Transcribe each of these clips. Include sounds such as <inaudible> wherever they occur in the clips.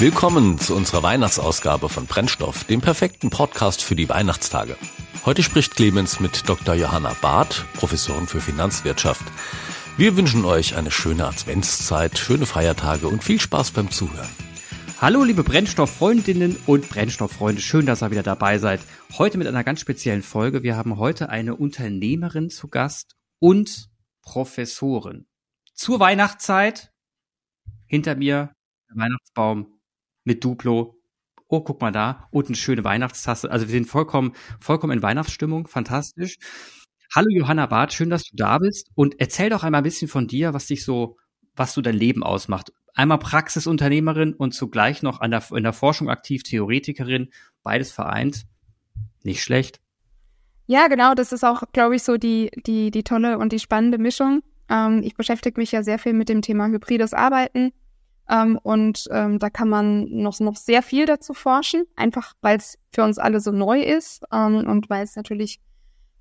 Willkommen zu unserer Weihnachtsausgabe von Brennstoff, dem perfekten Podcast für die Weihnachtstage. Heute spricht Clemens mit Dr. Johanna Barth, Professorin für Finanzwirtschaft. Wir wünschen euch eine schöne Adventszeit, schöne Feiertage und viel Spaß beim Zuhören. Hallo liebe Brennstofffreundinnen und Brennstofffreunde, schön, dass ihr wieder dabei seid. Heute mit einer ganz speziellen Folge. Wir haben heute eine Unternehmerin zu Gast und Professorin. Zur Weihnachtszeit hinter mir der Weihnachtsbaum mit Duplo. Oh, guck mal da. Und eine schöne Weihnachtstasse. Also wir sind vollkommen, vollkommen in Weihnachtsstimmung. Fantastisch. Hallo Johanna Barth, schön, dass du da bist. Und erzähl doch einmal ein bisschen von dir, was dich so, was du dein Leben ausmacht einmal Praxisunternehmerin und zugleich noch an der, in der Forschung aktiv, Theoretikerin, beides vereint. Nicht schlecht. Ja, genau, das ist auch, glaube ich, so die, die, die tolle und die spannende Mischung. Ähm, ich beschäftige mich ja sehr viel mit dem Thema hybrides Arbeiten. Ähm, und ähm, da kann man noch, noch sehr viel dazu forschen, einfach weil es für uns alle so neu ist ähm, und weil es natürlich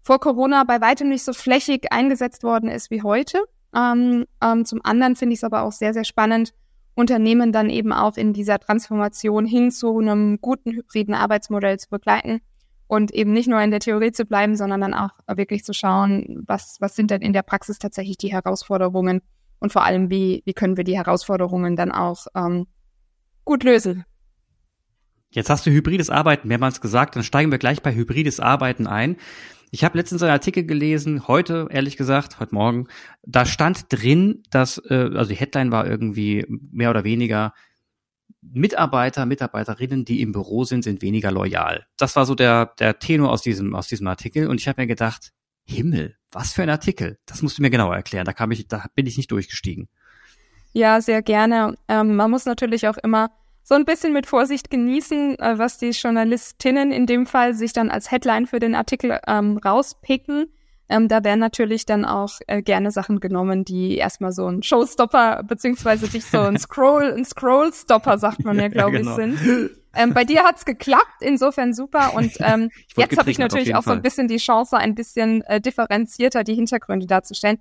vor Corona bei weitem nicht so flächig eingesetzt worden ist wie heute. Ähm, ähm, zum anderen finde ich es aber auch sehr, sehr spannend, Unternehmen dann eben auch in dieser Transformation hin zu einem guten hybriden Arbeitsmodell zu begleiten und eben nicht nur in der Theorie zu bleiben, sondern dann auch wirklich zu schauen, was, was sind denn in der Praxis tatsächlich die Herausforderungen und vor allem, wie, wie können wir die Herausforderungen dann auch ähm, gut lösen. Jetzt hast du hybrides Arbeiten mehrmals gesagt, dann steigen wir gleich bei hybrides Arbeiten ein. Ich habe letztens einen Artikel gelesen, heute ehrlich gesagt, heute Morgen, da stand drin, dass, äh, also die Headline war irgendwie mehr oder weniger, Mitarbeiter, Mitarbeiterinnen, die im Büro sind, sind weniger loyal. Das war so der, der Tenor aus diesem, aus diesem Artikel. Und ich habe mir gedacht, Himmel, was für ein Artikel. Das musst du mir genauer erklären. Da kam ich, da bin ich nicht durchgestiegen. Ja, sehr gerne. Ähm, man muss natürlich auch immer so ein bisschen mit Vorsicht genießen, äh, was die Journalistinnen in dem Fall sich dann als Headline für den Artikel ähm, rauspicken. Ähm, da werden natürlich dann auch äh, gerne Sachen genommen, die erstmal so ein Showstopper beziehungsweise dich so ein <laughs> Scroll, ein Scrollstopper, sagt man ja, glaube ja, genau. ich, sind. <laughs> Ähm, bei dir hat's geklappt, insofern super. <laughs> Und ähm, jetzt habe ich natürlich auch so ein bisschen die Chance, ein bisschen äh, differenzierter die Hintergründe darzustellen.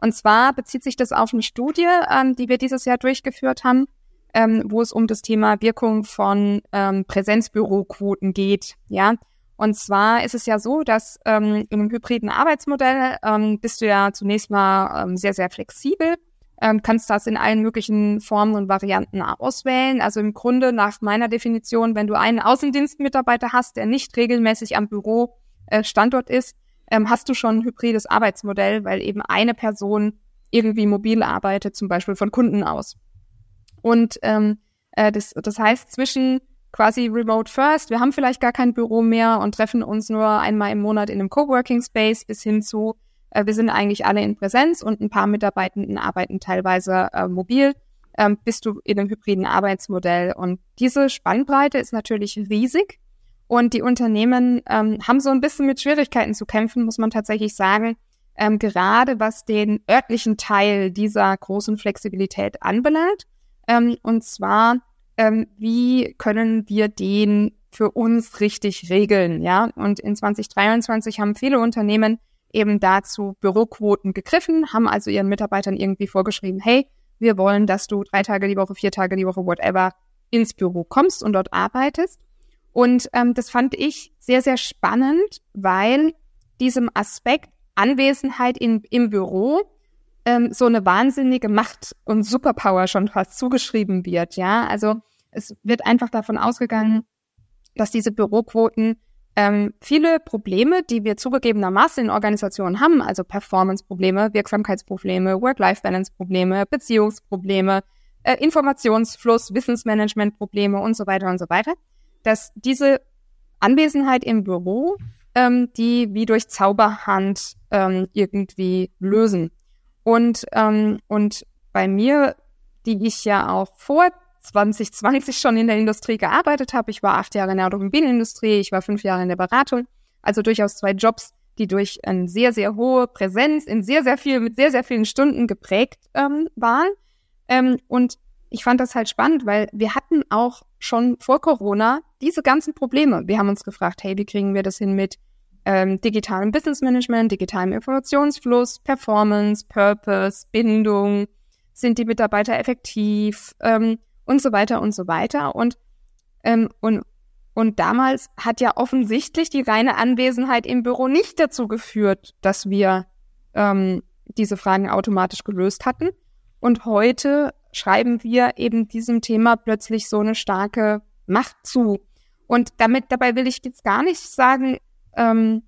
Und zwar bezieht sich das auf eine Studie, ähm, die wir dieses Jahr durchgeführt haben ähm, wo es um das Thema Wirkung von ähm, Präsenzbüroquoten geht. Ja, und zwar ist es ja so, dass ähm, in einem hybriden Arbeitsmodell ähm, bist du ja zunächst mal ähm, sehr, sehr flexibel, ähm, kannst das in allen möglichen Formen und Varianten auswählen. Also im Grunde nach meiner Definition, wenn du einen Außendienstmitarbeiter hast, der nicht regelmäßig am Büro äh, Standort ist, ähm, hast du schon ein hybrides Arbeitsmodell, weil eben eine Person irgendwie mobil arbeitet, zum Beispiel von Kunden aus. Und ähm, äh, das, das heißt, zwischen quasi Remote First, wir haben vielleicht gar kein Büro mehr und treffen uns nur einmal im Monat in einem Coworking Space bis hin zu, äh, wir sind eigentlich alle in Präsenz und ein paar Mitarbeitenden arbeiten teilweise äh, mobil, ähm, bist du in einem hybriden Arbeitsmodell. Und diese Spannbreite ist natürlich riesig. Und die Unternehmen ähm, haben so ein bisschen mit Schwierigkeiten zu kämpfen, muss man tatsächlich sagen, ähm, gerade was den örtlichen Teil dieser großen Flexibilität anbelangt. Ähm, und zwar, ähm, wie können wir den für uns richtig regeln, ja? Und in 2023 haben viele Unternehmen eben dazu Büroquoten gegriffen, haben also ihren Mitarbeitern irgendwie vorgeschrieben, hey, wir wollen, dass du drei Tage die Woche, vier Tage die Woche, whatever, ins Büro kommst und dort arbeitest. Und ähm, das fand ich sehr, sehr spannend, weil diesem Aspekt Anwesenheit in, im Büro ähm, so eine wahnsinnige Macht und Superpower schon fast zugeschrieben wird. Ja, also es wird einfach davon ausgegangen, dass diese Büroquoten ähm, viele Probleme, die wir zugegebenermaßen in Organisationen haben, also Performance-Probleme, Wirksamkeitsprobleme, Work-Life-Balance-Probleme, Beziehungsprobleme, äh, Informationsfluss, Wissensmanagement-Probleme und so weiter und so weiter, dass diese Anwesenheit im Büro ähm, die wie durch Zauberhand ähm, irgendwie lösen. Und, ähm, und bei mir, die ich ja auch vor 2020 schon in der Industrie gearbeitet habe, ich war acht Jahre in der Automobilindustrie, ich war fünf Jahre in der Beratung, also durchaus zwei Jobs, die durch eine sehr, sehr hohe Präsenz in sehr, sehr viel, mit sehr, sehr vielen Stunden geprägt ähm, waren. Ähm, und ich fand das halt spannend, weil wir hatten auch schon vor Corona diese ganzen Probleme. Wir haben uns gefragt, hey, wie kriegen wir das hin mit ähm, digitalem Business Management, digitalem Informationsfluss, Performance, Purpose, Bindung, sind die Mitarbeiter effektiv? Ähm, und so weiter und so weiter. Und, ähm, und, und damals hat ja offensichtlich die reine Anwesenheit im Büro nicht dazu geführt, dass wir ähm, diese Fragen automatisch gelöst hatten. Und heute schreiben wir eben diesem Thema plötzlich so eine starke Macht zu. Und damit, dabei will ich jetzt gar nicht sagen, ähm,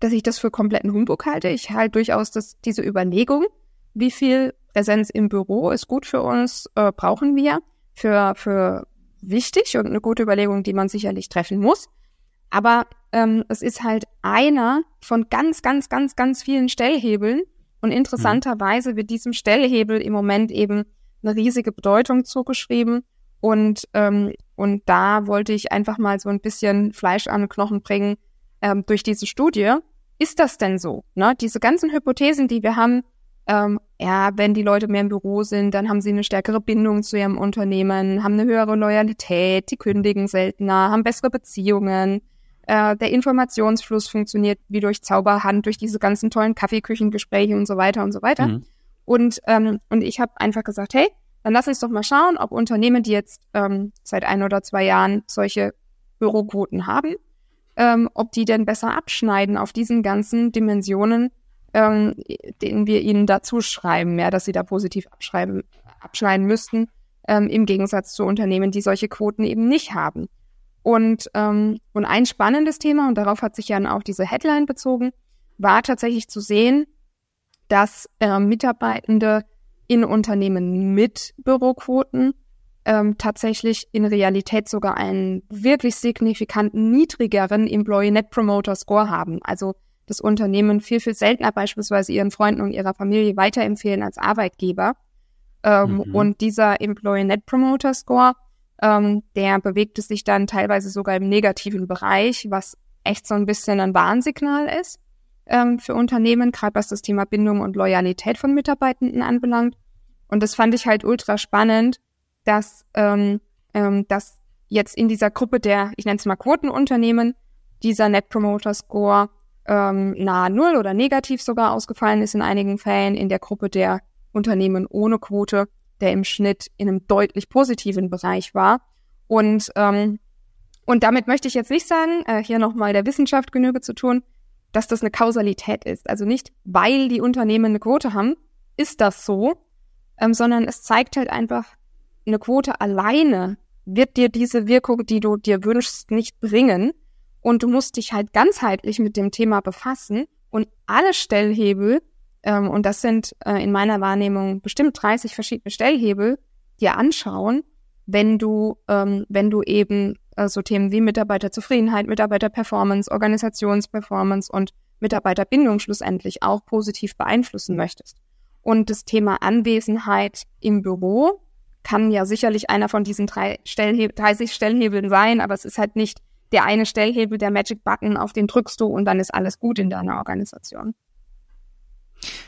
dass ich das für kompletten Humbug halte. Ich halte durchaus das, diese Überlegung, wie viel Präsenz im Büro ist gut für uns, äh, brauchen wir, für, für wichtig und eine gute Überlegung, die man sicherlich treffen muss. Aber ähm, es ist halt einer von ganz, ganz, ganz, ganz vielen Stellhebeln. Und interessanterweise wird diesem Stellhebel im Moment eben eine riesige Bedeutung zugeschrieben. Und, ähm, und da wollte ich einfach mal so ein bisschen Fleisch an den Knochen bringen ähm, durch diese Studie. Ist das denn so? Ne? Diese ganzen Hypothesen, die wir haben, ähm, ja, wenn die Leute mehr im Büro sind, dann haben sie eine stärkere Bindung zu ihrem Unternehmen, haben eine höhere Loyalität, die kündigen seltener, haben bessere Beziehungen. Äh, der Informationsfluss funktioniert wie durch Zauberhand, durch diese ganzen tollen Kaffeeküchengespräche und so weiter und so weiter. Mhm. Und, ähm, und ich habe einfach gesagt, hey, dann lass uns doch mal schauen, ob Unternehmen, die jetzt ähm, seit ein oder zwei Jahren solche Büroquoten haben, ähm, ob die denn besser abschneiden auf diesen ganzen Dimensionen, ähm, denen wir ihnen dazu schreiben, ja, dass sie da positiv abschreiben, abschneiden müssten, ähm, im Gegensatz zu Unternehmen, die solche Quoten eben nicht haben. Und, ähm, und ein spannendes Thema, und darauf hat sich ja auch diese Headline bezogen, war tatsächlich zu sehen, dass äh, Mitarbeitende in Unternehmen mit Büroquoten ähm, tatsächlich in Realität sogar einen wirklich signifikant niedrigeren Employee Net Promoter Score haben. Also das Unternehmen viel, viel seltener beispielsweise ihren Freunden und ihrer Familie weiterempfehlen als Arbeitgeber. Ähm, mhm. Und dieser Employee Net Promoter Score, ähm, der bewegte sich dann teilweise sogar im negativen Bereich, was echt so ein bisschen ein Warnsignal ist ähm, für Unternehmen, gerade was das Thema Bindung und Loyalität von Mitarbeitenden anbelangt. Und das fand ich halt ultra spannend, dass, ähm, ähm, dass jetzt in dieser Gruppe der, ich nenne es mal Quotenunternehmen, dieser Net Promoter Score ähm, nahe Null oder negativ sogar ausgefallen ist in einigen Fällen, in der Gruppe der Unternehmen ohne Quote, der im Schnitt in einem deutlich positiven Bereich war. Und, ähm, und damit möchte ich jetzt nicht sagen, äh, hier nochmal der Wissenschaft Genüge zu tun, dass das eine Kausalität ist. Also nicht, weil die Unternehmen eine Quote haben, ist das so, ähm, sondern es zeigt halt einfach, eine Quote alleine wird dir diese Wirkung, die du dir wünschst, nicht bringen. Und du musst dich halt ganzheitlich mit dem Thema befassen und alle Stellhebel, ähm, und das sind äh, in meiner Wahrnehmung bestimmt 30 verschiedene Stellhebel, dir anschauen, wenn du, ähm, wenn du eben äh, so Themen wie Mitarbeiterzufriedenheit, Mitarbeiterperformance, Organisationsperformance und Mitarbeiterbindung schlussendlich auch positiv beeinflussen möchtest. Und das Thema Anwesenheit im Büro kann ja sicherlich einer von diesen drei Stellheb 30 Stellhebeln sein, aber es ist halt nicht der eine Stellhebel, der Magic Button, auf den drückst du und dann ist alles gut in deiner Organisation.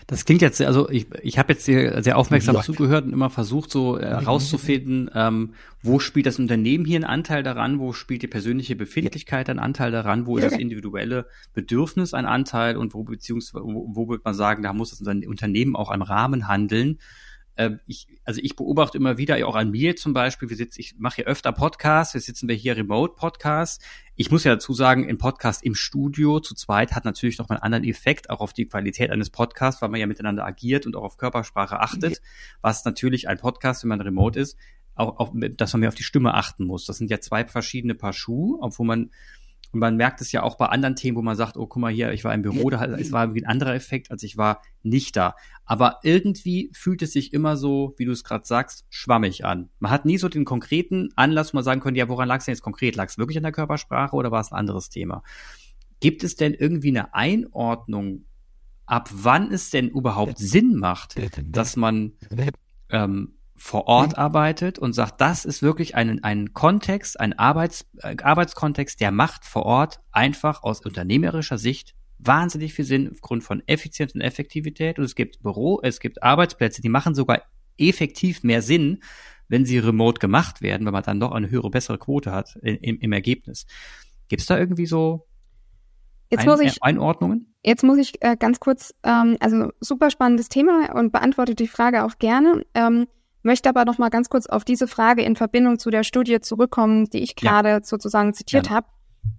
Das klingt jetzt, also ich, ich habe jetzt sehr, sehr aufmerksam Leute. zugehört und immer versucht, so herauszufinden, äh, ähm, wo spielt das Unternehmen hier einen Anteil daran, wo spielt die persönliche Befindlichkeit einen Anteil daran, wo ist das individuelle Bedürfnis ein Anteil und wo beziehungsweise wo, wo wird man sagen, da muss das Unternehmen auch am Rahmen handeln. Äh, ich, also ich beobachte immer wieder, auch an mir zum Beispiel, wir sitzen, ich mache hier öfter Podcasts, wir sitzen wir hier Remote-Podcasts. Ich muss ja dazu sagen, ein Podcast im Studio zu zweit hat natürlich noch mal einen anderen Effekt, auch auf die Qualität eines Podcasts, weil man ja miteinander agiert und auch auf Körpersprache achtet, was natürlich ein Podcast, wenn man remote ist, auch, auch dass man mehr auf die Stimme achten muss. Das sind ja zwei verschiedene Paar Schuhe, obwohl man und man merkt es ja auch bei anderen Themen, wo man sagt, oh, guck mal hier, ich war im Büro, da, es war irgendwie ein anderer Effekt, als ich war nicht da. Aber irgendwie fühlt es sich immer so, wie du es gerade sagst, schwammig an. Man hat nie so den konkreten Anlass, wo man sagen könnte, ja, woran lag es denn jetzt konkret? Lag es wirklich an der Körpersprache oder war es ein anderes Thema? Gibt es denn irgendwie eine Einordnung, ab wann es denn überhaupt Sinn macht, dass man ähm, vor Ort mhm. arbeitet und sagt, das ist wirklich ein, ein Kontext, ein Arbeits, äh, Arbeitskontext, der macht vor Ort einfach aus unternehmerischer Sicht wahnsinnig viel Sinn aufgrund von Effizienz und Effektivität. Und es gibt Büro, es gibt Arbeitsplätze, die machen sogar effektiv mehr Sinn, wenn sie remote gemacht werden, weil man dann doch eine höhere, bessere Quote hat im, im Ergebnis. Gibt es da irgendwie so Jetzt ein, muss ich, Einordnungen? Jetzt muss ich äh, ganz kurz, ähm, also super spannendes Thema und beantworte die Frage auch gerne. Ähm, möchte aber noch mal ganz kurz auf diese Frage in Verbindung zu der Studie zurückkommen, die ich gerade ja. sozusagen zitiert habe.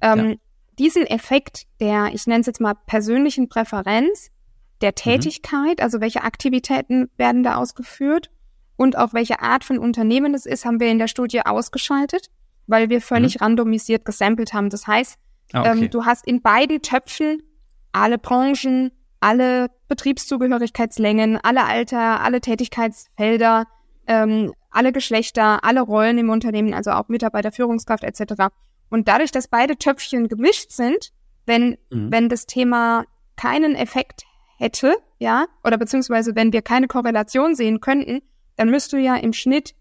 Ähm, ja. Diesen Effekt der, ich nenne es jetzt mal persönlichen Präferenz, der mhm. Tätigkeit, mhm. also welche Aktivitäten werden da ausgeführt und auch welche Art von Unternehmen es ist, haben wir in der Studie ausgeschaltet, weil wir völlig mhm. randomisiert gesampelt haben. Das heißt, ah, okay. ähm, du hast in beiden Töpfen alle Branchen, alle Betriebszugehörigkeitslängen, alle Alter, alle Tätigkeitsfelder, ähm, alle Geschlechter, alle Rollen im Unternehmen, also auch Mitarbeiter, Führungskraft etc. Und dadurch, dass beide Töpfchen gemischt sind, wenn, mhm. wenn das Thema keinen Effekt hätte, ja, oder beziehungsweise wenn wir keine Korrelation sehen könnten, dann müsste ja im Schnitt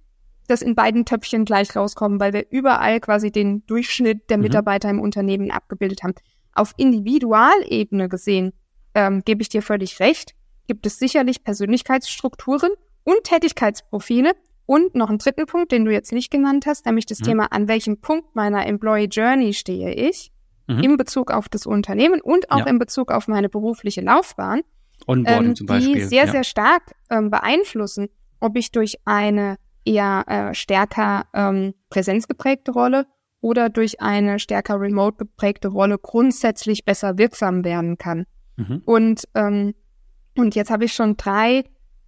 das in beiden Töpfchen gleich rauskommen, weil wir überall quasi den Durchschnitt der mhm. Mitarbeiter mhm. im Unternehmen abgebildet haben. Auf Individualebene gesehen, ähm, gebe ich dir völlig recht, gibt es sicherlich Persönlichkeitsstrukturen und Tätigkeitsprofile und noch einen dritten Punkt, den du jetzt nicht genannt hast, nämlich das mhm. Thema, an welchem Punkt meiner Employee Journey stehe ich mhm. in Bezug auf das Unternehmen und auch ja. in Bezug auf meine berufliche Laufbahn, Onboarding ähm, zum Beispiel. die sehr, ja. sehr stark ähm, beeinflussen, ob ich durch eine eher äh, stärker ähm, präsenzgeprägte Rolle oder durch eine stärker remote geprägte Rolle grundsätzlich besser wirksam werden kann. Mhm. Und, ähm, und jetzt habe ich schon drei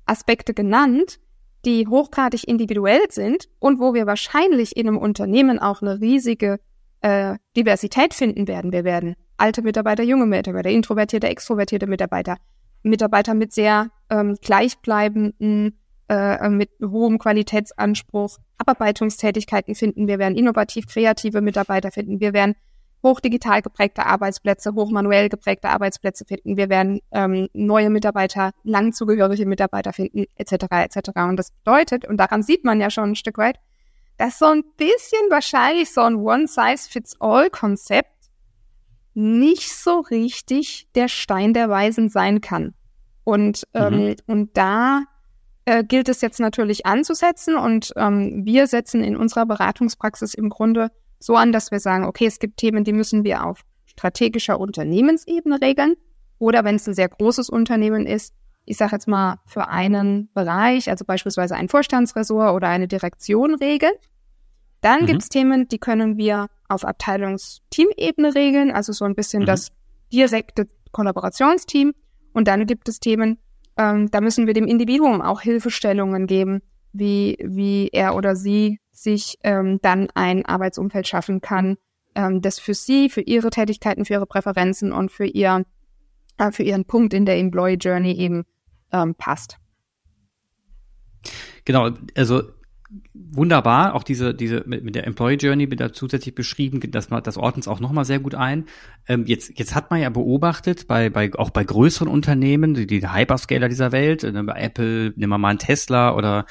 Aspekte genannt, die hochgradig individuell sind und wo wir wahrscheinlich in einem Unternehmen auch eine riesige äh, Diversität finden werden. Wir werden alte Mitarbeiter, junge Mitarbeiter, introvertierte, extrovertierte Mitarbeiter, Mitarbeiter mit sehr ähm, gleichbleibenden, äh, mit hohem Qualitätsanspruch, Abarbeitungstätigkeiten finden. Wir werden innovativ kreative Mitarbeiter finden. Wir werden hochdigital geprägte Arbeitsplätze, hochmanuell geprägte Arbeitsplätze finden. Wir werden ähm, neue Mitarbeiter, lang zugehörige Mitarbeiter finden, etc. etc. Und das bedeutet, und daran sieht man ja schon ein Stück weit, dass so ein bisschen wahrscheinlich so ein One-Size-Fits-All-Konzept nicht so richtig der Stein der Weisen sein kann. Und, ähm, mhm. und da äh, gilt es jetzt natürlich anzusetzen und ähm, wir setzen in unserer Beratungspraxis im Grunde so an, dass wir sagen, okay, es gibt Themen, die müssen wir auf strategischer Unternehmensebene regeln. Oder wenn es ein sehr großes Unternehmen ist, ich sage jetzt mal für einen Bereich, also beispielsweise ein Vorstandsressort oder eine Direktion regeln. Dann mhm. gibt es Themen, die können wir auf Abteilungsteamebene regeln, also so ein bisschen mhm. das direkte Kollaborationsteam. Und dann gibt es Themen, ähm, da müssen wir dem Individuum auch Hilfestellungen geben, wie, wie er oder sie sich ähm, dann ein Arbeitsumfeld schaffen kann, ähm, das für sie, für ihre Tätigkeiten, für ihre Präferenzen und für ihr, äh, für ihren Punkt in der Employee Journey eben ähm, passt. Genau, also wunderbar, auch diese, diese mit, mit der Employee Journey wird da zusätzlich beschrieben, das, das ordnet es auch nochmal sehr gut ein. Ähm, jetzt, jetzt hat man ja beobachtet, bei, bei, auch bei größeren Unternehmen, die, die Hyperscaler dieser Welt, äh, bei Apple, nehmen wir mal einen Tesla oder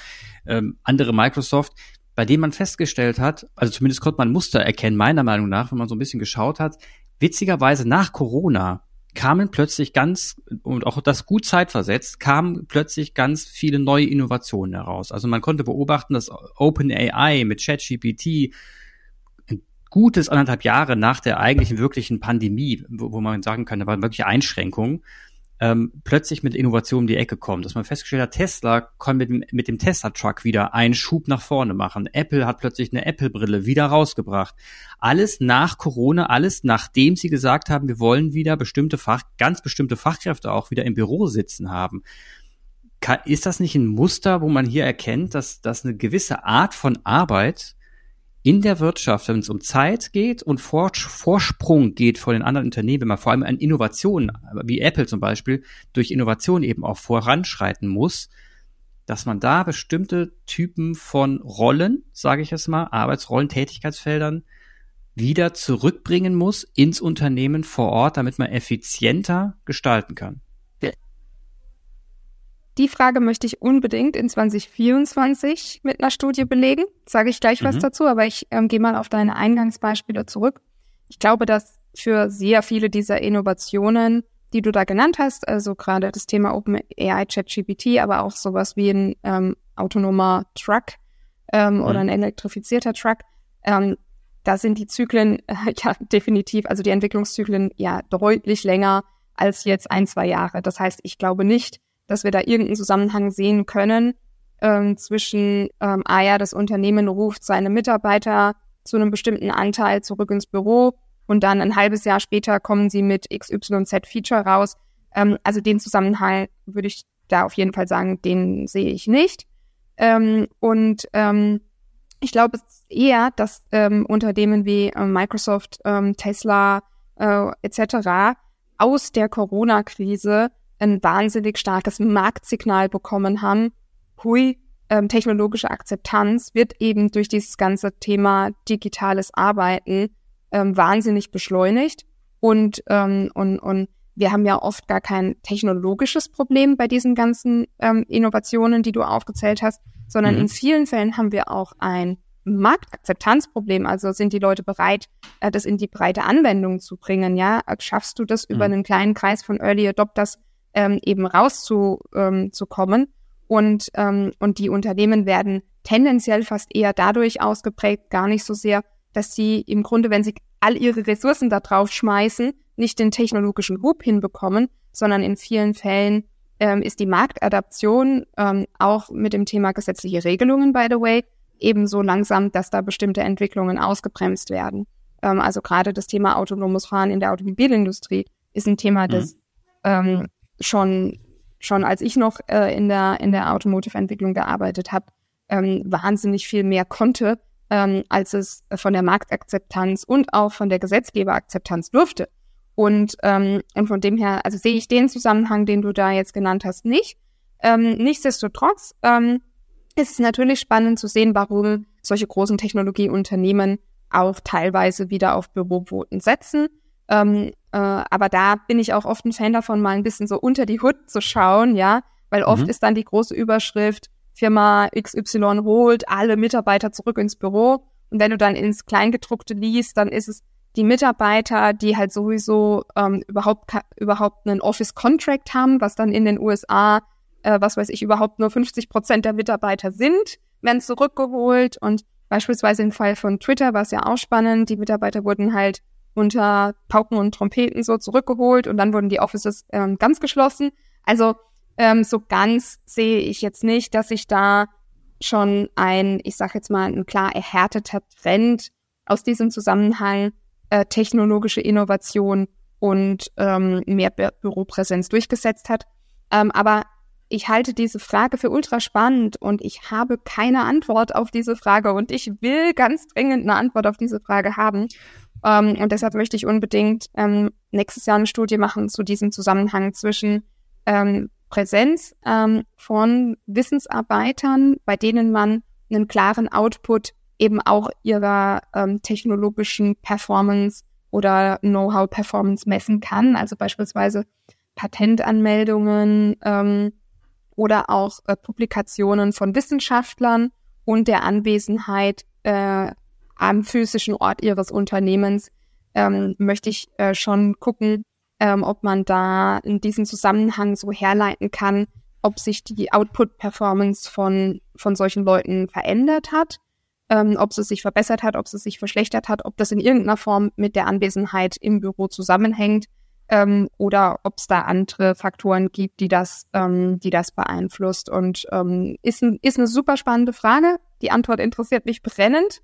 ähm, andere Microsoft, bei denen man festgestellt hat, also zumindest konnte man Muster erkennen, meiner Meinung nach, wenn man so ein bisschen geschaut hat, witzigerweise nach Corona kamen plötzlich ganz, und auch das gut zeitversetzt, kamen plötzlich ganz viele neue Innovationen heraus. Also man konnte beobachten, dass OpenAI mit ChatGPT gutes anderthalb Jahre nach der eigentlichen wirklichen Pandemie, wo, wo man sagen kann, da waren wirklich Einschränkungen, ähm, plötzlich mit Innovationen um die Ecke kommen. Dass man festgestellt hat, Tesla kann mit dem, mit dem Tesla-Truck wieder einen Schub nach vorne machen. Apple hat plötzlich eine Apple-Brille wieder rausgebracht. Alles nach Corona, alles nachdem sie gesagt haben, wir wollen wieder bestimmte Fach, ganz bestimmte Fachkräfte auch wieder im Büro sitzen haben. Ist das nicht ein Muster, wo man hier erkennt, dass, dass eine gewisse Art von Arbeit in der Wirtschaft, wenn es um Zeit geht und Vorsprung geht vor den anderen Unternehmen, wenn man vor allem an Innovationen, wie Apple zum Beispiel, durch Innovation eben auch voranschreiten muss, dass man da bestimmte Typen von Rollen, sage ich es mal, Arbeitsrollen, Tätigkeitsfeldern wieder zurückbringen muss ins Unternehmen vor Ort, damit man effizienter gestalten kann. Die Frage möchte ich unbedingt in 2024 mit einer Studie belegen. Sage ich gleich mhm. was dazu, aber ich ähm, gehe mal auf deine Eingangsbeispiele zurück. Ich glaube, dass für sehr viele dieser Innovationen, die du da genannt hast, also gerade das Thema OpenAI, ChatGPT, aber auch sowas wie ein ähm, autonomer Truck ähm, mhm. oder ein elektrifizierter Truck, ähm, da sind die Zyklen äh, ja definitiv, also die Entwicklungszyklen ja deutlich länger als jetzt ein, zwei Jahre. Das heißt, ich glaube nicht, dass wir da irgendeinen Zusammenhang sehen können ähm, zwischen, ähm, ah ja, das Unternehmen ruft seine Mitarbeiter zu einem bestimmten Anteil zurück ins Büro und dann ein halbes Jahr später kommen sie mit XYZ Feature raus. Ähm, also den Zusammenhang würde ich da auf jeden Fall sagen, den sehe ich nicht. Ähm, und ähm, ich glaube eher, dass ähm, Unternehmen wie äh, Microsoft, ähm, Tesla äh, etc. aus der Corona-Krise ein wahnsinnig starkes Marktsignal bekommen haben. Hui, ähm, technologische Akzeptanz wird eben durch dieses ganze Thema digitales Arbeiten ähm, wahnsinnig beschleunigt. Und, ähm, und, und wir haben ja oft gar kein technologisches Problem bei diesen ganzen ähm, Innovationen, die du aufgezählt hast, sondern mhm. in vielen Fällen haben wir auch ein Marktakzeptanzproblem. Also sind die Leute bereit, äh, das in die breite Anwendung zu bringen? Ja, schaffst du das mhm. über einen kleinen Kreis von Early Adopters ähm, eben rauszukommen? Ähm, und ähm, und die Unternehmen werden tendenziell fast eher dadurch ausgeprägt, gar nicht so sehr, dass sie im Grunde, wenn sie all ihre Ressourcen da drauf schmeißen, nicht den technologischen Hub hinbekommen, sondern in vielen Fällen ähm, ist die Marktadaption ähm, auch mit dem Thema gesetzliche Regelungen, by the way, ebenso langsam, dass da bestimmte Entwicklungen ausgebremst werden. Ähm, also gerade das Thema autonomes Fahren in der Automobilindustrie ist ein Thema, das mhm. ähm, schon schon als ich noch äh, in der in der Automotive-Entwicklung gearbeitet habe, ähm, wahnsinnig viel mehr konnte, ähm, als es von der Marktakzeptanz und auch von der Gesetzgeberakzeptanz durfte. Und, ähm, und von dem her, also sehe ich den Zusammenhang, den du da jetzt genannt hast, nicht. Ähm, nichtsdestotrotz ähm, ist es natürlich spannend zu sehen, warum solche großen Technologieunternehmen auch teilweise wieder auf Büroquoten setzen. Ähm, äh, aber da bin ich auch oft ein Fan davon, mal ein bisschen so unter die Hut zu schauen, ja, weil oft mhm. ist dann die große Überschrift, Firma XY holt alle Mitarbeiter zurück ins Büro. Und wenn du dann ins Kleingedruckte liest, dann ist es die Mitarbeiter, die halt sowieso ähm, überhaupt überhaupt einen Office Contract haben, was dann in den USA, äh, was weiß ich, überhaupt nur 50 Prozent der Mitarbeiter sind, werden zurückgeholt. Und beispielsweise im Fall von Twitter war es ja auch spannend. Die Mitarbeiter wurden halt unter Pauken und Trompeten so zurückgeholt und dann wurden die Offices ähm, ganz geschlossen. Also ähm, so ganz sehe ich jetzt nicht, dass sich da schon ein, ich sage jetzt mal, ein klar erhärteter Trend aus diesem Zusammenhang äh, technologische Innovation und ähm, mehr Bü Büropräsenz durchgesetzt hat. Ähm, aber ich halte diese Frage für ultra spannend und ich habe keine Antwort auf diese Frage und ich will ganz dringend eine Antwort auf diese Frage haben. Ähm, und deshalb möchte ich unbedingt ähm, nächstes Jahr eine Studie machen zu diesem Zusammenhang zwischen ähm, Präsenz ähm, von Wissensarbeitern, bei denen man einen klaren Output eben auch ihrer ähm, technologischen Performance oder Know-how-Performance messen kann. Also beispielsweise Patentanmeldungen ähm, oder auch äh, Publikationen von Wissenschaftlern und der Anwesenheit äh, am physischen Ort ihres Unternehmens ähm, möchte ich äh, schon gucken, ähm, ob man da in diesem Zusammenhang so herleiten kann, ob sich die Output-Performance von, von solchen Leuten verändert hat, ähm, ob sie sich verbessert hat, ob sie sich verschlechtert hat, ob das in irgendeiner Form mit der Anwesenheit im Büro zusammenhängt ähm, oder ob es da andere Faktoren gibt, die das, ähm, die das beeinflusst. Und ähm, ist, ein, ist eine super spannende Frage. Die Antwort interessiert mich brennend.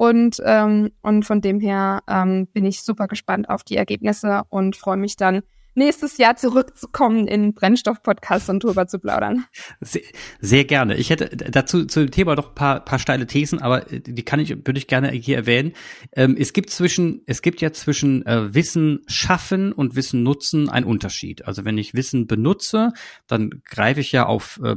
Und, ähm, und von dem her ähm, bin ich super gespannt auf die Ergebnisse und freue mich dann, nächstes Jahr zurückzukommen in Brennstoff-Podcast und drüber zu plaudern. Sehr, sehr, gerne. Ich hätte dazu zu dem Thema doch paar, paar steile Thesen, aber äh, die kann ich, würde ich gerne hier erwähnen. Ähm, es gibt zwischen, es gibt ja zwischen äh, Wissen schaffen und Wissen nutzen einen Unterschied. Also wenn ich Wissen benutze, dann greife ich ja auf äh,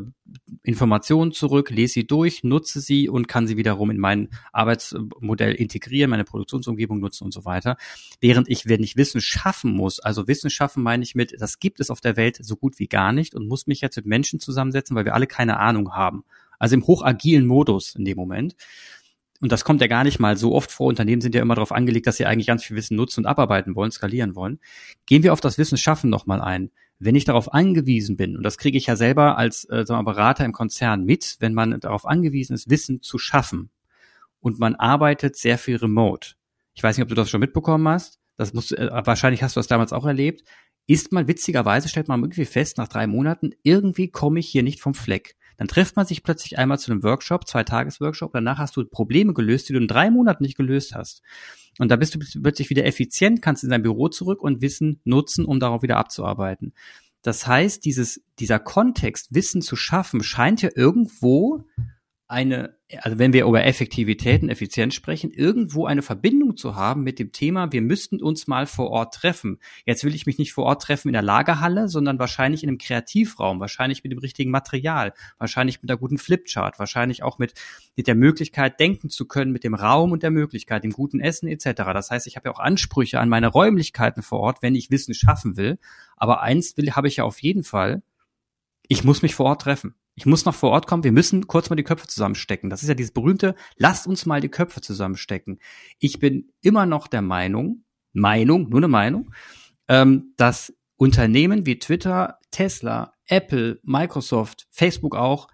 Informationen zurück, lese sie durch, nutze sie und kann sie wiederum in mein Arbeitsmodell integrieren, meine Produktionsumgebung nutzen und so weiter. Während ich, wenn ich Wissen schaffen muss, also Wissen schaffen meine ich mit, das gibt es auf der Welt so gut wie gar nicht und muss mich jetzt mit Menschen zusammensetzen, weil wir alle keine Ahnung haben. Also im hochagilen Modus in dem Moment. Und das kommt ja gar nicht mal so oft vor. Unternehmen sind ja immer darauf angelegt, dass sie eigentlich ganz viel Wissen nutzen und abarbeiten wollen, skalieren wollen. Gehen wir auf das Wissen schaffen nochmal ein. Wenn ich darauf angewiesen bin, und das kriege ich ja selber als äh, sagen wir, Berater im Konzern mit, wenn man darauf angewiesen ist, Wissen zu schaffen und man arbeitet sehr viel remote. Ich weiß nicht, ob du das schon mitbekommen hast. Das musst, äh, wahrscheinlich hast du das damals auch erlebt. Ist mal witzigerweise, stellt man irgendwie fest, nach drei Monaten, irgendwie komme ich hier nicht vom Fleck Dann trifft man sich plötzlich einmal zu einem Workshop, zwei Tages-Workshop, danach hast du Probleme gelöst, die du in drei Monaten nicht gelöst hast. Und da bist du plötzlich wieder effizient, kannst in dein Büro zurück und Wissen nutzen, um darauf wieder abzuarbeiten. Das heißt, dieses, dieser Kontext, Wissen zu schaffen, scheint ja irgendwo eine, also wenn wir über Effektivität und Effizienz sprechen, irgendwo eine Verbindung zu haben mit dem Thema, wir müssten uns mal vor Ort treffen. Jetzt will ich mich nicht vor Ort treffen in der Lagerhalle, sondern wahrscheinlich in einem Kreativraum, wahrscheinlich mit dem richtigen Material, wahrscheinlich mit einer guten Flipchart, wahrscheinlich auch mit, mit der Möglichkeit, denken zu können, mit dem Raum und der Möglichkeit, dem guten Essen etc. Das heißt, ich habe ja auch Ansprüche an meine Räumlichkeiten vor Ort, wenn ich Wissen schaffen will. Aber eins will, habe ich ja auf jeden Fall, ich muss mich vor Ort treffen. Ich muss noch vor Ort kommen, wir müssen kurz mal die Köpfe zusammenstecken. Das ist ja dieses berühmte, lasst uns mal die Köpfe zusammenstecken. Ich bin immer noch der Meinung, Meinung, nur eine Meinung, ähm, dass Unternehmen wie Twitter, Tesla, Apple, Microsoft, Facebook auch,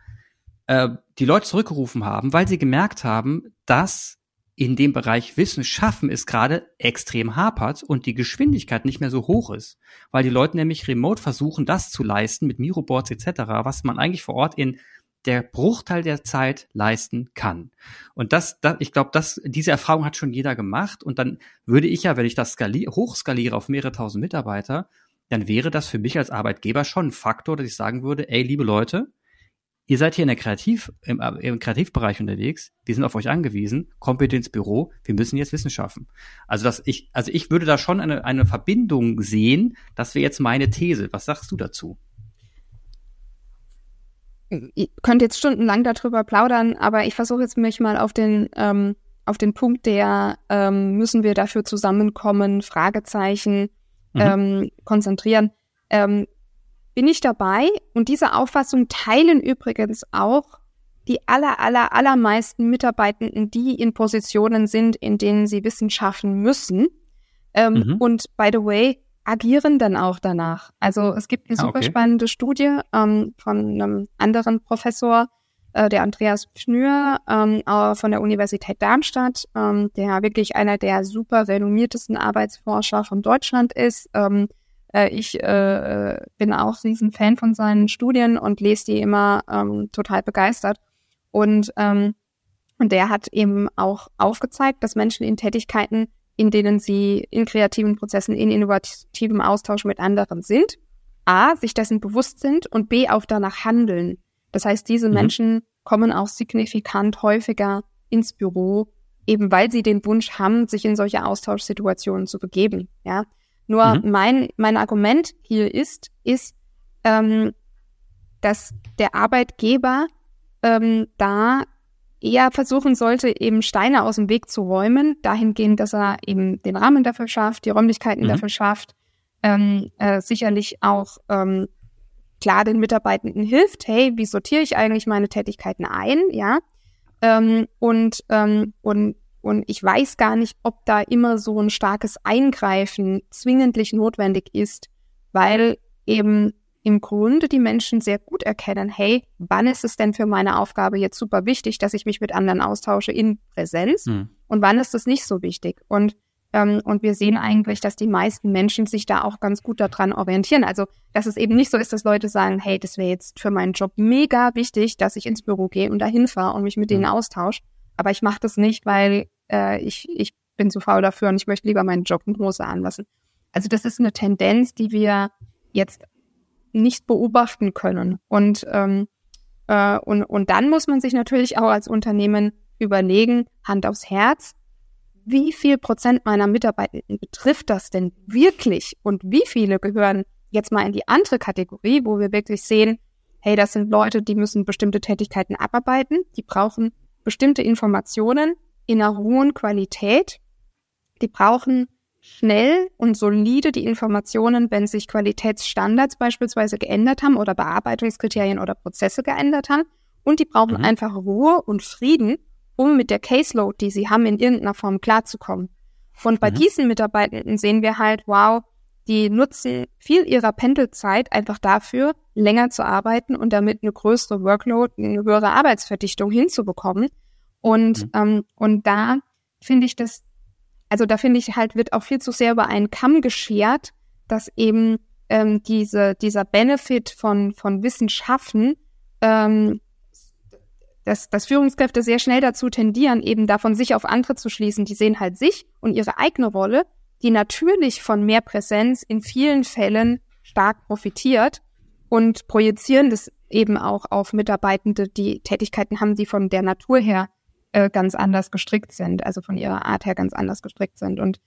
äh, die Leute zurückgerufen haben, weil sie gemerkt haben, dass in dem Bereich Wissen schaffen es gerade extrem hapert und die Geschwindigkeit nicht mehr so hoch ist, weil die Leute nämlich remote versuchen, das zu leisten mit Miroboards etc., was man eigentlich vor Ort in der Bruchteil der Zeit leisten kann. Und das, das ich glaube, das, diese Erfahrung hat schon jeder gemacht. Und dann würde ich ja, wenn ich das skali hochskaliere auf mehrere tausend Mitarbeiter, dann wäre das für mich als Arbeitgeber schon ein Faktor, dass ich sagen würde, ey, liebe Leute, ihr seid hier in der Kreativ, im, im, Kreativbereich unterwegs, wir sind auf euch angewiesen, kommt bitte ins Büro, wir müssen jetzt Wissen schaffen. Also dass ich, also ich würde da schon eine, eine Verbindung sehen, das wäre jetzt meine These. Was sagst du dazu? Ihr könnt jetzt stundenlang darüber plaudern, aber ich versuche jetzt mich mal auf den, ähm, auf den Punkt der ähm, müssen wir dafür zusammenkommen, Fragezeichen, mhm. ähm, konzentrieren. Ähm, bin ich dabei. Und diese Auffassung teilen übrigens auch die aller, aller, allermeisten Mitarbeitenden, die in Positionen sind, in denen sie Wissen schaffen müssen. Ähm, mhm. Und by the way, agieren dann auch danach. Also es gibt eine ah, super okay. spannende Studie ähm, von einem anderen Professor, äh, der Andreas Pschnür ähm, von der Universität Darmstadt, ähm, der wirklich einer der super renommiertesten Arbeitsforscher von Deutschland ist. Äh, ich äh, bin auch riesen Fan von seinen Studien und lese die immer ähm, total begeistert. Und, ähm, und der hat eben auch aufgezeigt, dass Menschen in Tätigkeiten, in denen sie in kreativen Prozessen, in innovativem Austausch mit anderen sind, A, sich dessen bewusst sind und B, auch danach handeln. Das heißt, diese mhm. Menschen kommen auch signifikant häufiger ins Büro, eben weil sie den Wunsch haben, sich in solche Austauschsituationen zu begeben. Ja, nur mhm. mein, mein Argument hier ist, ist, ähm, dass der Arbeitgeber ähm, da eher versuchen sollte, eben Steine aus dem Weg zu räumen, dahingehend, dass er eben den Rahmen dafür schafft, die Räumlichkeiten mhm. dafür schafft, ähm, äh, sicherlich auch ähm, klar den Mitarbeitenden hilft, hey, wie sortiere ich eigentlich meine Tätigkeiten ein, ja, ähm, und, ähm, und und ich weiß gar nicht, ob da immer so ein starkes Eingreifen zwingentlich notwendig ist, weil eben im Grunde die Menschen sehr gut erkennen, hey, wann ist es denn für meine Aufgabe jetzt super wichtig, dass ich mich mit anderen austausche in Präsenz mhm. und wann ist es nicht so wichtig? Und ähm, und wir sehen eigentlich, dass die meisten Menschen sich da auch ganz gut daran orientieren. Also, dass es eben nicht so ist, dass Leute sagen, hey, das wäre jetzt für meinen Job mega wichtig, dass ich ins Büro gehe und dahin fahre und mich mit denen mhm. austausche. Aber ich mache das nicht, weil äh, ich, ich bin zu faul dafür und ich möchte lieber meinen Job und Hose anlassen. Also das ist eine Tendenz, die wir jetzt nicht beobachten können. Und, ähm, äh, und, und dann muss man sich natürlich auch als Unternehmen überlegen, Hand aufs Herz, wie viel Prozent meiner Mitarbeitenden betrifft das denn wirklich? Und wie viele gehören jetzt mal in die andere Kategorie, wo wir wirklich sehen, hey, das sind Leute, die müssen bestimmte Tätigkeiten abarbeiten, die brauchen bestimmte Informationen in einer hohen Qualität. Die brauchen schnell und solide die Informationen, wenn sich Qualitätsstandards beispielsweise geändert haben oder Bearbeitungskriterien oder Prozesse geändert haben. Und die brauchen mhm. einfach Ruhe und Frieden, um mit der Caseload, die sie haben, in irgendeiner Form klarzukommen. Und bei mhm. diesen Mitarbeitenden sehen wir halt, wow, die nutzen viel ihrer Pendelzeit einfach dafür, länger zu arbeiten und damit eine größere Workload, eine höhere Arbeitsverdichtung hinzubekommen. Und, mhm. ähm, und da finde ich das, also da finde ich halt, wird auch viel zu sehr über einen Kamm geschert, dass eben ähm, diese, dieser Benefit von, von Wissenschaften ähm, dass, dass Führungskräfte sehr schnell dazu tendieren, eben davon sich auf andere zu schließen. Die sehen halt sich und ihre eigene Rolle, die natürlich von mehr Präsenz in vielen Fällen stark profitiert und projizieren das eben auch auf Mitarbeitende, die Tätigkeiten haben, die von der Natur her äh, ganz anders gestrickt sind, also von ihrer Art her ganz anders gestrickt sind. Und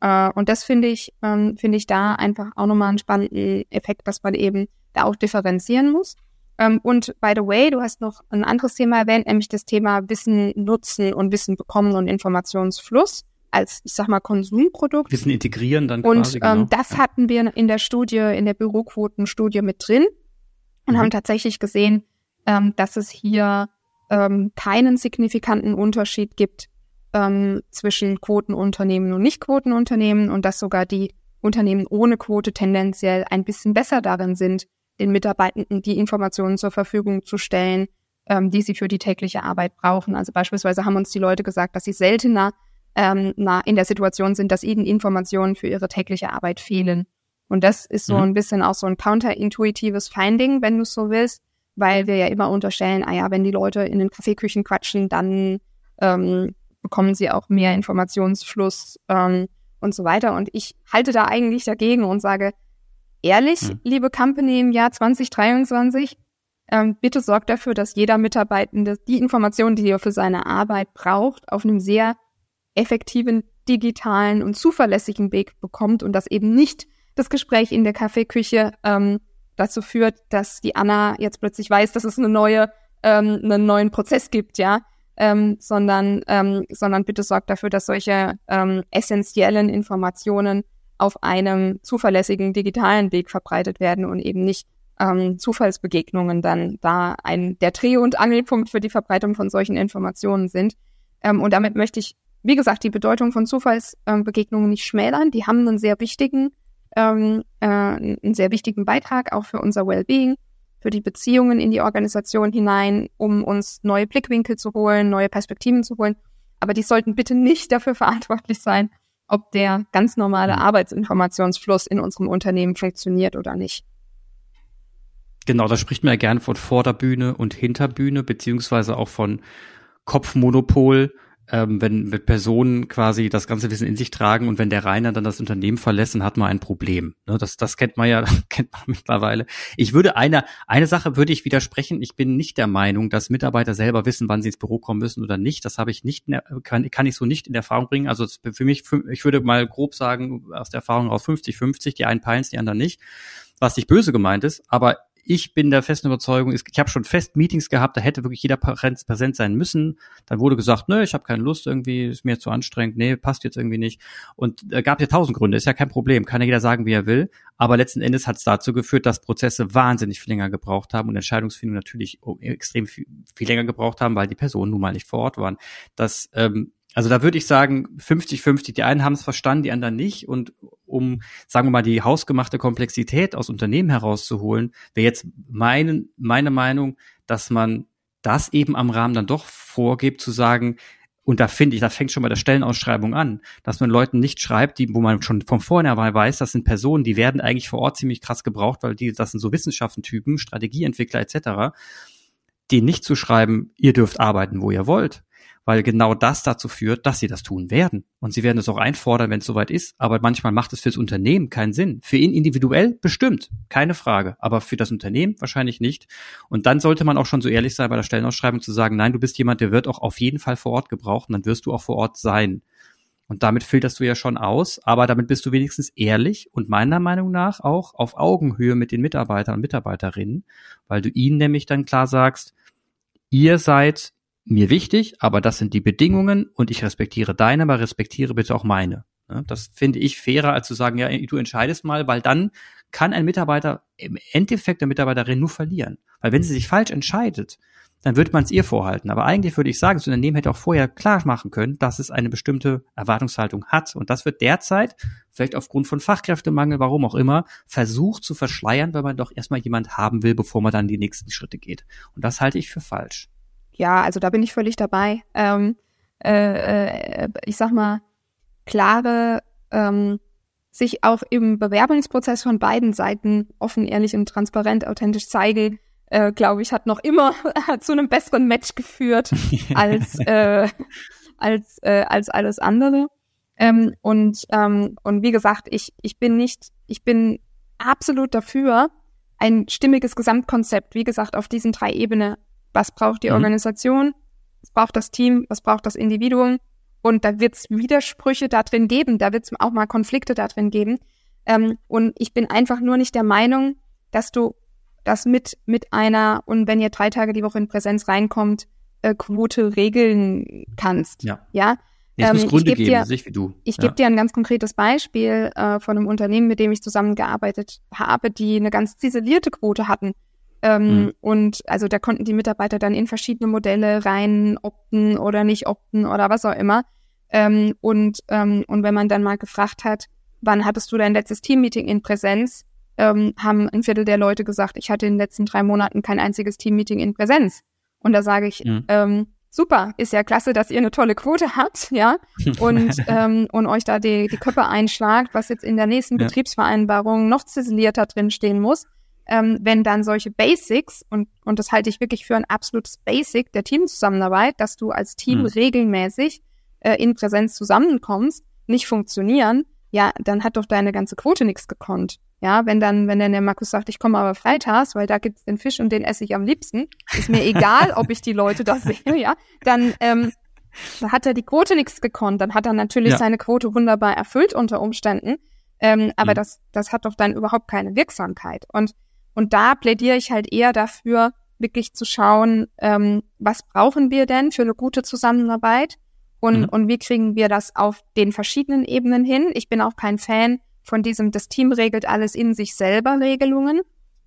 äh, und das finde ich, ähm, finde ich da einfach auch nochmal einen spannenden Effekt, dass man eben da auch differenzieren muss. Ähm, und by the way, du hast noch ein anderes Thema erwähnt, nämlich das Thema Wissen nutzen und Wissen bekommen und Informationsfluss als, ich sag mal, Konsumprodukt. Wissen integrieren dann und, quasi. Und ähm, genau. das ja. hatten wir in der Studie, in der Büroquotenstudie mit drin und Mhm. haben tatsächlich gesehen, ähm, dass es hier ähm, keinen signifikanten Unterschied gibt ähm, zwischen Quotenunternehmen und Nicht-Quotenunternehmen und dass sogar die Unternehmen ohne Quote tendenziell ein bisschen besser darin sind, den Mitarbeitenden die Informationen zur Verfügung zu stellen, ähm, die sie für die tägliche Arbeit brauchen. Also beispielsweise haben uns die Leute gesagt, dass sie seltener ähm, na, in der Situation sind, dass ihnen Informationen für ihre tägliche Arbeit fehlen. Und das ist so Mhm. ein bisschen auch so ein counterintuitives Finding, wenn du so willst, weil wir ja immer unterstellen, ah ja, wenn die Leute in den Kaffeeküchen quatschen, dann ähm, bekommen sie auch mehr Informationsfluss ähm, und so weiter. Und ich halte da eigentlich dagegen und sage, ehrlich, Hm. liebe Company im Jahr 2023, ähm, bitte sorgt dafür, dass jeder Mitarbeitende die Informationen, die er für seine Arbeit braucht, auf einem sehr effektiven, digitalen und zuverlässigen Weg bekommt und dass eben nicht das Gespräch in der Kaffeeküche ähm, dazu führt, dass die Anna jetzt plötzlich weiß, dass es eine neue, ähm, einen neuen Prozess gibt, ja, ähm, sondern, ähm, sondern bitte sorgt dafür, dass solche ähm, essentiellen Informationen auf einem zuverlässigen digitalen Weg verbreitet werden und eben nicht ähm, Zufallsbegegnungen dann da ein der Dreh- und Angelpunkt für die Verbreitung von solchen Informationen sind. Ähm, und damit möchte ich, wie gesagt, die Bedeutung von Zufallsbegegnungen nicht schmälern. Die haben einen sehr wichtigen, ähm, äh, einen sehr wichtigen Beitrag auch für unser Wellbeing, für die Beziehungen in die Organisation hinein, um uns neue Blickwinkel zu holen, neue Perspektiven zu holen. Aber die sollten bitte nicht dafür verantwortlich sein, ob der ganz normale. Arbeitsinformationsfluss in unserem Unternehmen funktioniert oder nicht. Genau, da spricht man ja gerne von Vorderbühne und Hinterbühne, beziehungsweise auch von Kopfmonopol, ähm, wenn mit Personen quasi das ganze Wissen in sich tragen und wenn der Rainer dann das Unternehmen verlässt, dann hat man ein Problem. Ne, das, das kennt man ja, <laughs> kennt man mittlerweile. Ich würde eine, eine Sache würde ich widersprechen. Ich bin nicht der Meinung, dass Mitarbeiter selber wissen, wann sie ins Büro kommen müssen oder nicht. Das habe ich nicht, kann, kann ich so nicht in Erfahrung bringen. Also es- für mich, ich würde mal grob sagen, aus der Erfahrung aus 50-50, die einen peilen die anderen nicht. Was nicht böse gemeint ist, aber ich bin der festen Überzeugung, ich habe schon fest Meetings gehabt, da hätte wirklich jeder präsent sein müssen. Dann wurde gesagt, nö, ich habe keine Lust irgendwie, ist mir zu anstrengend, nee, passt jetzt irgendwie nicht. Und äh, gab ja tausend Gründe, ist ja kein Problem, kann ja jeder sagen, wie er will. Aber letzten Endes hat es dazu geführt, dass Prozesse wahnsinnig viel länger gebraucht haben und Entscheidungsfindung natürlich extrem viel, viel länger gebraucht haben, weil die Personen nun mal nicht vor Ort waren. Das ähm, also da würde ich sagen, 50-50. Die einen haben es verstanden, die anderen nicht. Und um, sagen wir mal, die hausgemachte Komplexität aus Unternehmen herauszuholen, wäre jetzt meine, meine Meinung, dass man das eben am Rahmen dann doch vorgibt, zu sagen, und da finde ich, da fängt schon bei der Stellenausschreibung an, dass man Leuten nicht schreibt, die, wo man schon von vornherein weiß, das sind Personen, die werden eigentlich vor Ort ziemlich krass gebraucht, weil die, das sind so Wissenschaftentypen, Strategieentwickler etc., denen nicht zu schreiben, ihr dürft arbeiten, wo ihr wollt, weil genau das dazu führt, dass sie das tun werden. Und sie werden es auch einfordern, wenn es soweit ist. Aber manchmal macht es fürs Unternehmen keinen Sinn. Für ihn individuell bestimmt, keine Frage. Aber für das Unternehmen wahrscheinlich nicht. Und dann sollte man auch schon so ehrlich sein bei der Stellenausschreibung zu sagen, nein, du bist jemand, der wird auch auf jeden Fall vor Ort gebraucht und dann wirst du auch vor Ort sein. Und damit filterst du ja schon aus, aber damit bist du wenigstens ehrlich und meiner Meinung nach auch auf Augenhöhe mit den Mitarbeitern und Mitarbeiterinnen, weil du ihnen nämlich dann klar sagst, ihr seid mir wichtig, aber das sind die Bedingungen und ich respektiere deine, aber respektiere bitte auch meine. Das finde ich fairer, als zu sagen, ja, du entscheidest mal, weil dann kann ein Mitarbeiter im Endeffekt der Mitarbeiterin nur verlieren. Weil wenn sie sich falsch entscheidet, dann wird man es ihr vorhalten. Aber eigentlich würde ich sagen, das Unternehmen hätte auch vorher klar machen können, dass es eine bestimmte Erwartungshaltung hat. Und das wird derzeit, vielleicht aufgrund von Fachkräftemangel, warum auch immer, versucht zu verschleiern, weil man doch erstmal jemand haben will, bevor man dann die nächsten Schritte geht. Und das halte ich für falsch. Ja, also da bin ich völlig dabei. Ähm, äh, äh, ich sag mal, klare, ähm, sich auch im Bewerbungsprozess von beiden Seiten offen, ehrlich und transparent, authentisch zeigen, äh, glaube ich, hat noch immer <laughs> zu einem besseren Match geführt <laughs> als, äh, als, äh, als alles andere. Ähm, und, ähm, und wie gesagt, ich, ich bin nicht, ich bin absolut dafür, ein stimmiges Gesamtkonzept, wie gesagt, auf diesen drei Ebenen. Was braucht die mhm. Organisation? Was braucht das Team? Was braucht das Individuum? Und da wird es Widersprüche da drin geben, da wird es auch mal Konflikte da drin geben. Ähm, und ich bin einfach nur nicht der Meinung, dass du das mit, mit einer, und wenn ihr drei Tage die Woche in Präsenz reinkommt, äh, Quote regeln kannst. Ja. Ja. Es muss ähm, Gründe geben, dir, nicht wie du. Ich ja. gebe dir ein ganz konkretes Beispiel äh, von einem Unternehmen, mit dem ich zusammengearbeitet habe, die eine ganz ziselierte Quote hatten. Ähm, mhm. Und also da konnten die Mitarbeiter dann in verschiedene Modelle rein opten oder nicht opten oder was auch immer. Ähm, und, ähm, und wenn man dann mal gefragt hat, wann hattest du dein letztes Teammeeting in Präsenz, ähm, haben ein Viertel der Leute gesagt, ich hatte in den letzten drei Monaten kein einziges Teammeeting in Präsenz. Und da sage ich, mhm. ähm, super, ist ja klasse, dass ihr eine tolle Quote habt, ja, <laughs> und, ähm, und euch da die, die Köpfe einschlagt, was jetzt in der nächsten ja. Betriebsvereinbarung noch ziselierter drin stehen muss. Ähm, wenn dann solche Basics, und, und das halte ich wirklich für ein absolutes Basic der Teamzusammenarbeit, dass du als Team mhm. regelmäßig äh, in Präsenz zusammenkommst, nicht funktionieren, ja, dann hat doch deine ganze Quote nichts gekonnt. Ja, wenn dann, wenn dann der Markus sagt, ich komme aber freitags, weil da gibt's den Fisch und den esse ich am liebsten, ist mir egal, ob ich die Leute da sehe, ja, dann ähm, hat er die Quote nichts gekonnt. Dann hat er natürlich ja. seine Quote wunderbar erfüllt unter Umständen, ähm, aber mhm. das, das hat doch dann überhaupt keine Wirksamkeit. Und und da plädiere ich halt eher dafür, wirklich zu schauen, ähm, was brauchen wir denn für eine gute Zusammenarbeit und, mhm. und wie kriegen wir das auf den verschiedenen Ebenen hin. Ich bin auch kein Fan von diesem, das Team regelt alles in sich selber Regelungen,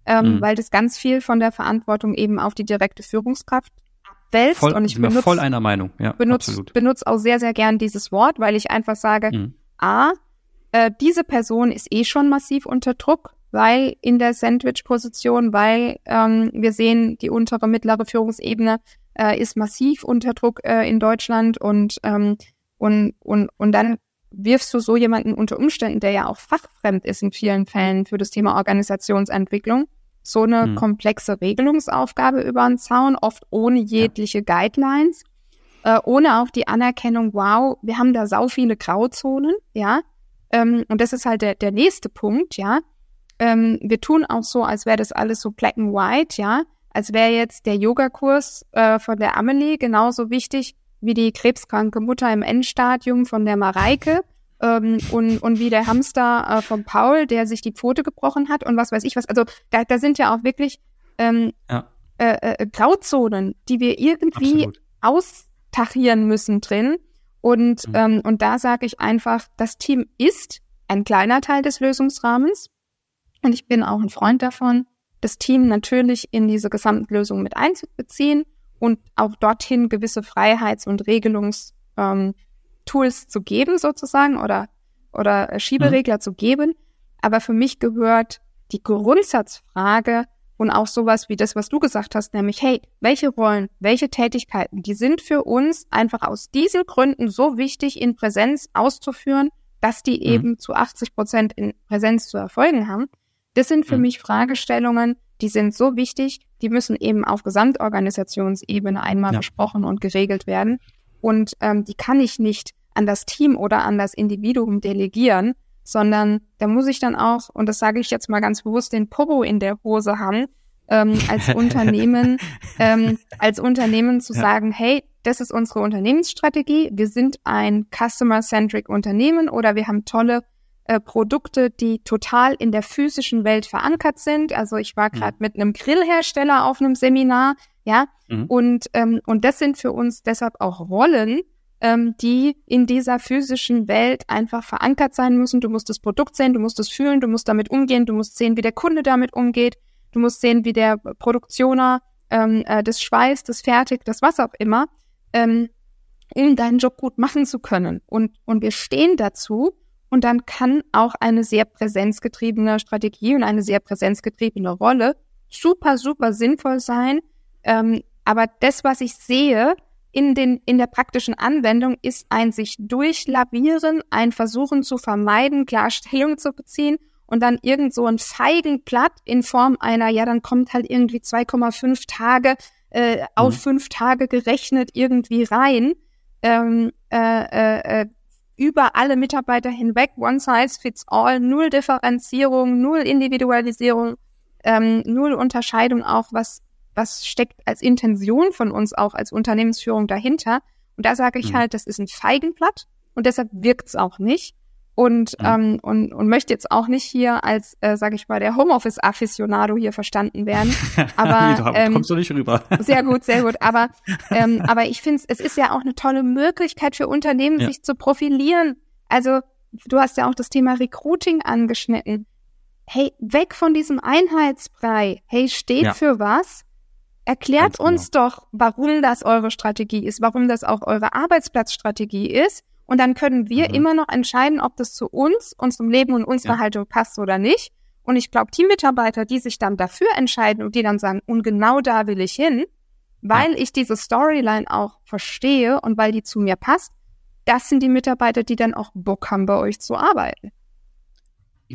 ähm, mhm. weil das ganz viel von der Verantwortung eben auf die direkte Führungskraft abwälzt. Voll, und ich bin voll einer Meinung. Ja, benutze, benutze auch sehr, sehr gern dieses Wort, weil ich einfach sage, mhm. A, äh, diese Person ist eh schon massiv unter Druck, weil in der Sandwich-Position, weil ähm, wir sehen, die untere, mittlere Führungsebene äh, ist massiv unter Druck äh, in Deutschland und, ähm, und, und, und dann wirfst du so jemanden unter Umständen, der ja auch fachfremd ist in vielen Fällen für das Thema Organisationsentwicklung, so eine mhm. komplexe Regelungsaufgabe über den Zaun, oft ohne jegliche ja. Guidelines, äh, ohne auch die Anerkennung, wow, wir haben da sau viele Grauzonen, ja. Ähm, und das ist halt der, der nächste Punkt, ja. Ähm, wir tun auch so, als wäre das alles so black and white, ja als wäre jetzt der Yogakurs äh, von der Amelie genauso wichtig wie die krebskranke Mutter im Endstadium von der Mareike ähm, und, und wie der Hamster äh, von Paul, der sich die Pfote gebrochen hat und was weiß ich was. Also da, da sind ja auch wirklich ähm, ja. Äh, äh, Grauzonen, die wir irgendwie Absolut. austachieren müssen drin. Und, mhm. ähm, und da sage ich einfach, das Team ist ein kleiner Teil des Lösungsrahmens. Und ich bin auch ein Freund davon, das Team natürlich in diese Gesamtlösung mit einzubeziehen und auch dorthin gewisse Freiheits- und Regelungstools ähm, zu geben sozusagen oder, oder Schieberegler mhm. zu geben. Aber für mich gehört die Grundsatzfrage und auch sowas wie das, was du gesagt hast, nämlich, hey, welche Rollen, welche Tätigkeiten, die sind für uns einfach aus diesen Gründen so wichtig in Präsenz auszuführen, dass die mhm. eben zu 80 Prozent in Präsenz zu erfolgen haben. Das sind für mhm. mich Fragestellungen, die sind so wichtig, die müssen eben auf Gesamtorganisationsebene einmal ja. besprochen und geregelt werden. Und ähm, die kann ich nicht an das Team oder an das Individuum delegieren, sondern da muss ich dann auch, und das sage ich jetzt mal ganz bewusst, den Popo in der Hose haben, ähm, als <laughs> Unternehmen, ähm, als Unternehmen zu ja. sagen, hey, das ist unsere Unternehmensstrategie, wir sind ein Customer-Centric Unternehmen oder wir haben tolle äh, Produkte, die total in der physischen Welt verankert sind. Also ich war gerade mhm. mit einem Grillhersteller auf einem Seminar, ja, mhm. und ähm, und das sind für uns deshalb auch Rollen, ähm, die in dieser physischen Welt einfach verankert sein müssen. Du musst das Produkt sehen, du musst es fühlen, du musst damit umgehen, du musst sehen, wie der Kunde damit umgeht, du musst sehen, wie der Produktioner ähm, äh, das Schweiß, das Fertig, das was auch immer, ähm, in deinen Job gut machen zu können. Und und wir stehen dazu und dann kann auch eine sehr präsenzgetriebene Strategie und eine sehr präsenzgetriebene Rolle super, super sinnvoll sein. Ähm, aber das, was ich sehe in, den, in der praktischen Anwendung, ist ein sich durchlavieren, ein Versuchen zu vermeiden, klar Stellung zu beziehen und dann irgend so ein Feigenblatt in Form einer, ja, dann kommt halt irgendwie 2,5 Tage äh, auf mhm. fünf Tage gerechnet irgendwie rein. Ähm, äh, äh, äh, über alle Mitarbeiter hinweg, one size fits all, null Differenzierung, null Individualisierung, ähm, null Unterscheidung auch, was, was steckt als Intention von uns auch als Unternehmensführung dahinter. Und da sage ich mhm. halt, das ist ein Feigenblatt und deshalb wirkt's auch nicht und, mhm. ähm, und, und möchte jetzt auch nicht hier als, äh, sage ich mal, der Homeoffice-Afficionado hier verstanden werden. <laughs> Aber nee, ähm, kommst du nicht rüber. <laughs> sehr gut, sehr gut. Aber, <laughs> ähm, aber ich finde, es ist ja auch eine tolle Möglichkeit für Unternehmen, ja. sich zu profilieren. Also du hast ja auch das Thema Recruiting angeschnitten. Hey, weg von diesem Einheitsbrei. Hey, steht ja. für was? Erklärt genau. uns doch, warum das eure Strategie ist, warum das auch eure Arbeitsplatzstrategie ist und dann können wir mhm. immer noch entscheiden, ob das zu uns, unserem Leben und unserer ja. Haltung passt oder nicht. Und ich glaube, Teammitarbeiter, die sich dann dafür entscheiden und die dann sagen, und genau da will ich hin, weil ja. ich diese Storyline auch verstehe und weil die zu mir passt, das sind die Mitarbeiter, die dann auch Bock haben, bei euch zu arbeiten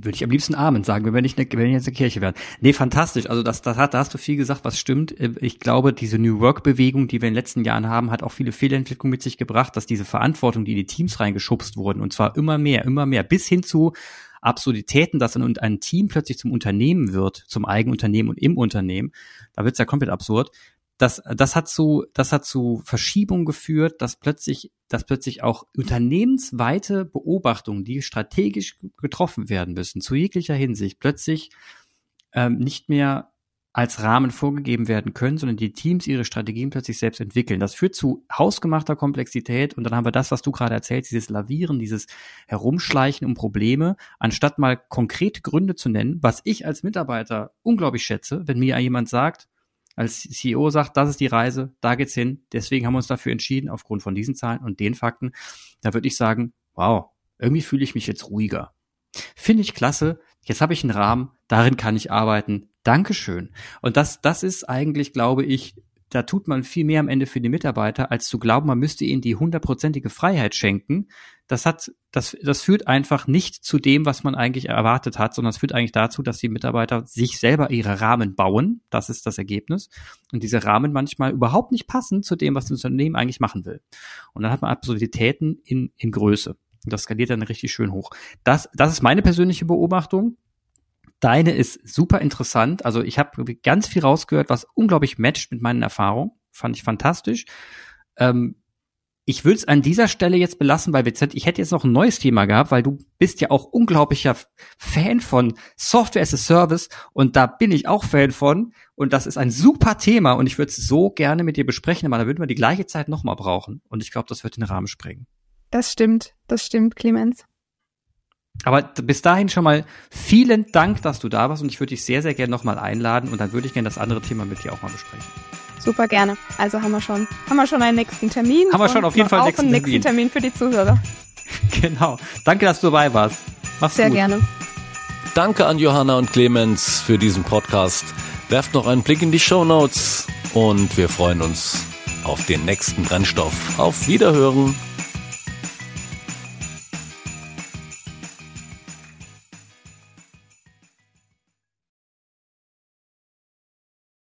würde ich am liebsten Amen sagen, wenn ich, ne, wenn ich jetzt eine Kirche wäre. Nee, fantastisch. Also das, das hat, da hast du viel gesagt, was stimmt. Äh, ich glaube, diese New Work-Bewegung, die wir in den letzten Jahren haben, hat auch viele Fehlentwicklungen mit sich gebracht, dass diese Verantwortung, die in die Teams reingeschubst wurden, und zwar immer mehr, immer mehr, bis hin zu Absurditäten, dass ein, ein Team plötzlich zum Unternehmen wird, zum Eigenunternehmen und im Unternehmen. Da wird's ja komplett absurd das, das hat zu, das hat zu Verschiebungen geführt, dass plötzlich, dass plötzlich auch unternehmensweite Beobachtungen, die strategisch getroffen werden müssen, zu jeglicher Hinsicht, plötzlich ähm, nicht mehr als Rahmen vorgegeben werden können, sondern die Teams ihre Strategien plötzlich selbst entwickeln. Das führt zu hausgemachter Komplexität und dann haben wir das, was du gerade erzählst, dieses Lavieren, dieses Herumschleichen um Probleme, anstatt mal konkrete Gründe zu nennen, was ich als Mitarbeiter unglaublich schätze, wenn mir jemand sagt, als CEO sagt, das ist die Reise, da geht's hin, deswegen haben wir uns dafür entschieden, aufgrund von diesen Zahlen und den Fakten, da würde ich sagen, wow, irgendwie fühle ich mich jetzt ruhiger. Finde ich klasse, jetzt habe ich einen Rahmen, darin kann ich arbeiten. Dankeschön. Und das, das ist eigentlich, glaube ich, da tut man viel mehr am Ende für die Mitarbeiter, als zu glauben, man müsste ihnen die hundertprozentige Freiheit schenken. Das hat, das, das führt einfach nicht zu dem, was man eigentlich erwartet hat, sondern es führt eigentlich dazu, dass die Mitarbeiter sich selber ihre Rahmen bauen. Das ist das Ergebnis. Und diese Rahmen manchmal überhaupt nicht passen zu dem, was das Unternehmen eigentlich machen will. Und dann hat man Absurditäten in, in Größe. Und das skaliert dann richtig schön hoch. Das, das ist meine persönliche Beobachtung. Deine ist super interessant. Also ich habe ganz viel rausgehört, was unglaublich matcht mit meinen Erfahrungen. Fand ich fantastisch. Ähm, ich würde es an dieser Stelle jetzt belassen bei WZ. Ich hätte jetzt noch ein neues Thema gehabt, weil du bist ja auch unglaublicher Fan von Software as a Service und da bin ich auch Fan von und das ist ein super Thema und ich würde es so gerne mit dir besprechen, aber da würden wir die gleiche Zeit nochmal brauchen und ich glaube, das wird den Rahmen sprengen. Das stimmt, das stimmt, Clemens. Aber bis dahin schon mal vielen Dank, dass du da warst und ich würde dich sehr, sehr gerne nochmal einladen und dann würde ich gerne das andere Thema mit dir auch mal besprechen. Super gerne. Also haben wir schon, haben wir schon einen nächsten Termin. Haben wir schon auf jeden Fall einen nächsten, einen nächsten Termin. für die Zuhörer. <laughs> genau. Danke, dass du dabei warst. Mach's sehr gut. gerne. Danke an Johanna und Clemens für diesen Podcast. Werft noch einen Blick in die Show Notes und wir freuen uns auf den nächsten Brennstoff. Auf Wiederhören.